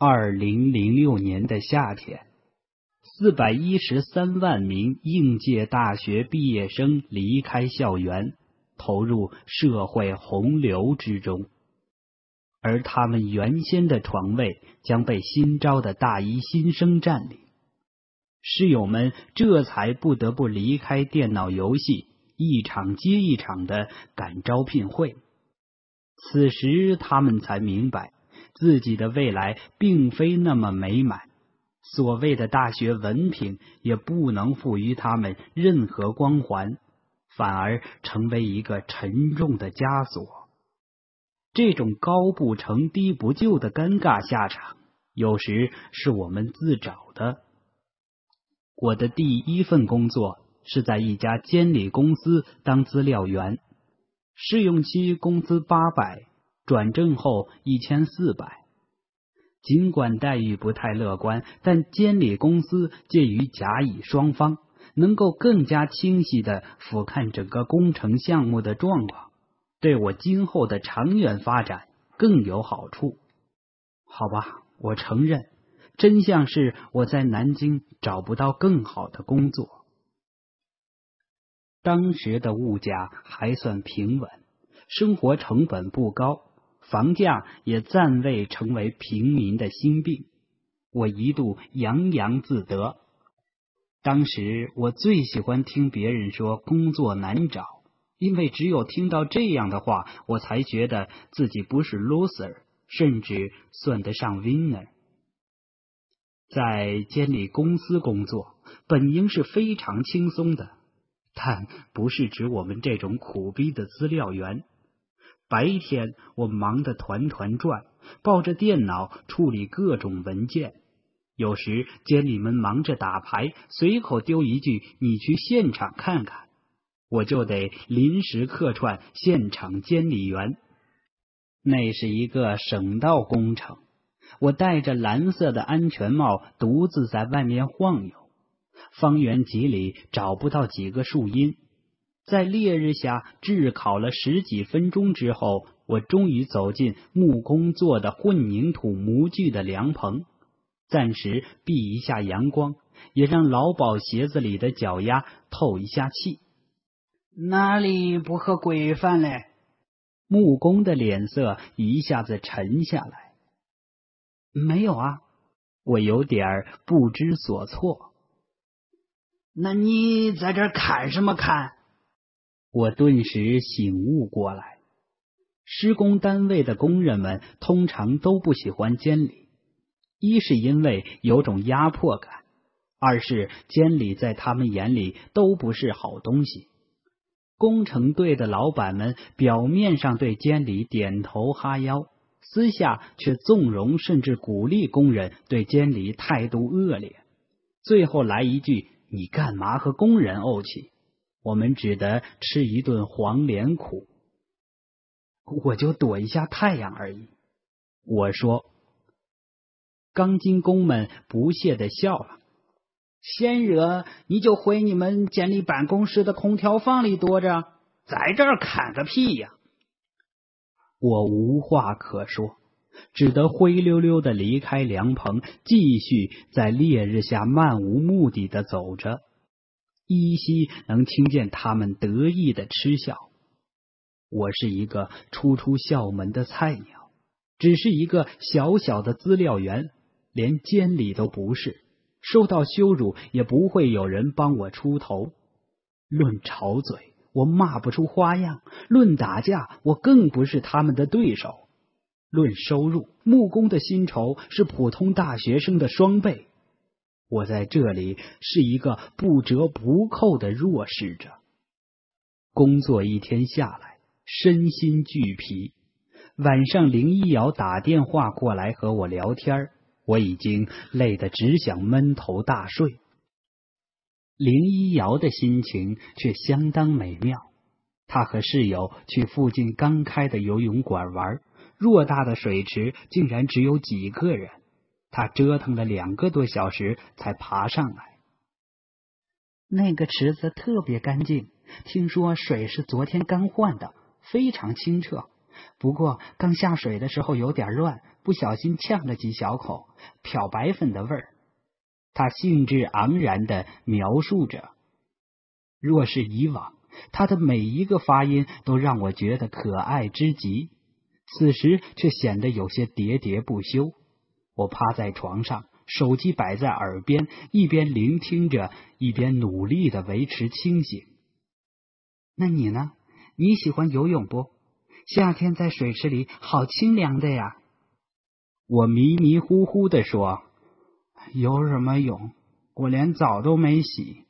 二零零六年的夏天，四百一十三万名应届大学毕业生离开校园，投入社会洪流之中，而他们原先的床位将被新招的大一新生占领。室友们这才不得不离开电脑游戏，一场接一场的赶招聘会。此时，他们才明白。自己的未来并非那么美满，所谓的大学文凭也不能赋予他们任何光环，反而成为一个沉重的枷锁。这种高不成低不就的尴尬下场，有时是我们自找的。我的第一份工作是在一家监理公司当资料员，试用期工资八百。转正后一千四百，尽管待遇不太乐观，但监理公司介于甲乙双方，能够更加清晰的俯瞰整个工程项目的状况，对我今后的长远发展更有好处。好吧，我承认，真相是我在南京找不到更好的工作。当时的物价还算平稳，生活成本不高。房价也暂未成为平民的心病，我一度洋洋自得。当时我最喜欢听别人说工作难找，因为只有听到这样的话，我才觉得自己不是 loser，甚至算得上 winner。在监理公司工作本应是非常轻松的，但不是指我们这种苦逼的资料员。白天我忙得团团转，抱着电脑处理各种文件。有时监理们忙着打牌，随口丢一句“你去现场看看”，我就得临时客串现场监理员。那是一个省道工程，我戴着蓝色的安全帽，独自在外面晃悠，方圆几里找不到几个树荫。在烈日下炙烤了十几分钟之后，我终于走进木工做的混凝土模具的凉棚，暂时避一下阳光，也让劳保鞋子里的脚丫透一下气。哪里不合规范嘞？木工的脸色一下子沉下来。没有啊，我有点不知所措。那你在这看什么看？我顿时醒悟过来，施工单位的工人们通常都不喜欢监理，一是因为有种压迫感，二是监理在他们眼里都不是好东西。工程队的老板们表面上对监理点头哈腰，私下却纵容甚至鼓励工人对监理态度恶劣，最后来一句：“你干嘛和工人怄气？”我们只得吃一顿黄连苦，我就躲一下太阳而已。我说，钢筋工们不屑的笑了。先惹，你就回你们监理办公室的空调房里躲着，在这儿看个屁呀！我无话可说，只得灰溜溜的离开凉棚，继续在烈日下漫无目的的走着。依稀能听见他们得意的嗤笑。我是一个初出校门的菜鸟，只是一个小小的资料员，连监理都不是。受到羞辱，也不会有人帮我出头。论吵嘴，我骂不出花样；论打架，我更不是他们的对手。论收入，木工的薪酬是普通大学生的双倍。我在这里是一个不折不扣的弱势者。工作一天下来，身心俱疲。晚上，林一瑶打电话过来和我聊天，我已经累得只想闷头大睡。林一瑶的心情却相当美妙。她和室友去附近刚开的游泳馆玩，偌大的水池竟然只有几个人。他折腾了两个多小时才爬上来。那个池子特别干净，听说水是昨天刚换的，非常清澈。不过刚下水的时候有点乱，不小心呛了几小口，漂白粉的味儿。他兴致盎然的描述着。若是以往，他的每一个发音都让我觉得可爱之极，此时却显得有些喋喋不休。我趴在床上，手机摆在耳边，一边聆听着，一边努力的维持清醒。那你呢？你喜欢游泳不？夏天在水池里好清凉的呀。我迷迷糊糊的说：“游什么泳？我连澡都没洗。”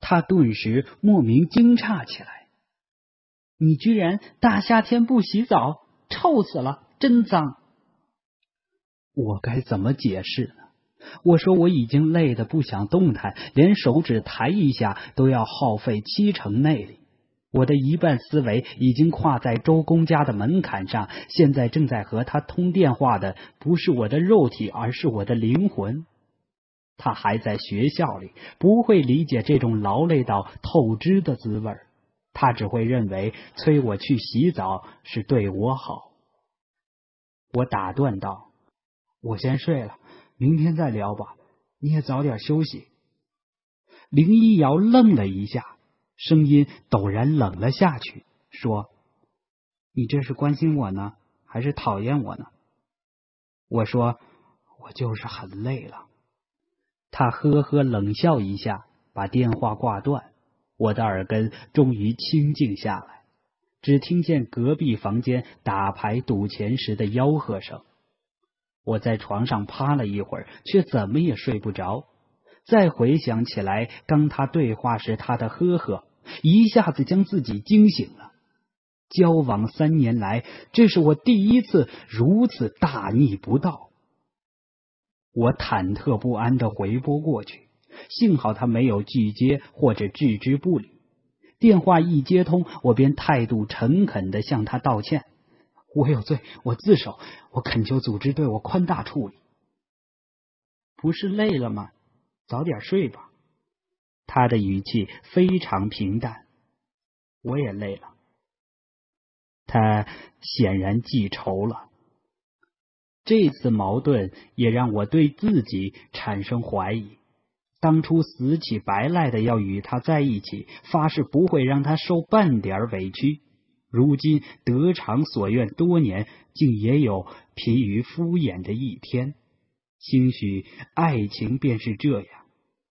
他顿时莫名惊诧起来：“你居然大夏天不洗澡，臭死了，真脏！”我该怎么解释呢？我说我已经累得不想动弹，连手指抬一下都要耗费七成内力。我的一半思维已经跨在周公家的门槛上，现在正在和他通电话的不是我的肉体，而是我的灵魂。他还在学校里，不会理解这种劳累到透支的滋味他只会认为催我去洗澡是对我好。我打断道。我先睡了，明天再聊吧。你也早点休息。林一瑶愣了一下，声音陡然冷了下去，说：“你这是关心我呢，还是讨厌我呢？”我说：“我就是很累了。”他呵呵冷笑一下，把电话挂断。我的耳根终于清静下来，只听见隔壁房间打牌赌钱时的吆喝声。我在床上趴了一会儿，却怎么也睡不着。再回想起来，刚他对话时他的呵呵，一下子将自己惊醒了。交往三年来，这是我第一次如此大逆不道。我忐忑不安的回拨过去，幸好他没有拒接或者置之不理。电话一接通，我便态度诚恳的向他道歉。我有罪，我自首，我恳求组织对我宽大处理。不是累了吗？早点睡吧。他的语气非常平淡。我也累了。他显然记仇了。这次矛盾也让我对自己产生怀疑。当初死乞白赖的要与他在一起，发誓不会让他受半点委屈。如今得偿所愿多年，竟也有疲于敷衍的一天。兴许爱情便是这样，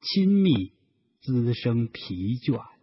亲密滋生疲倦。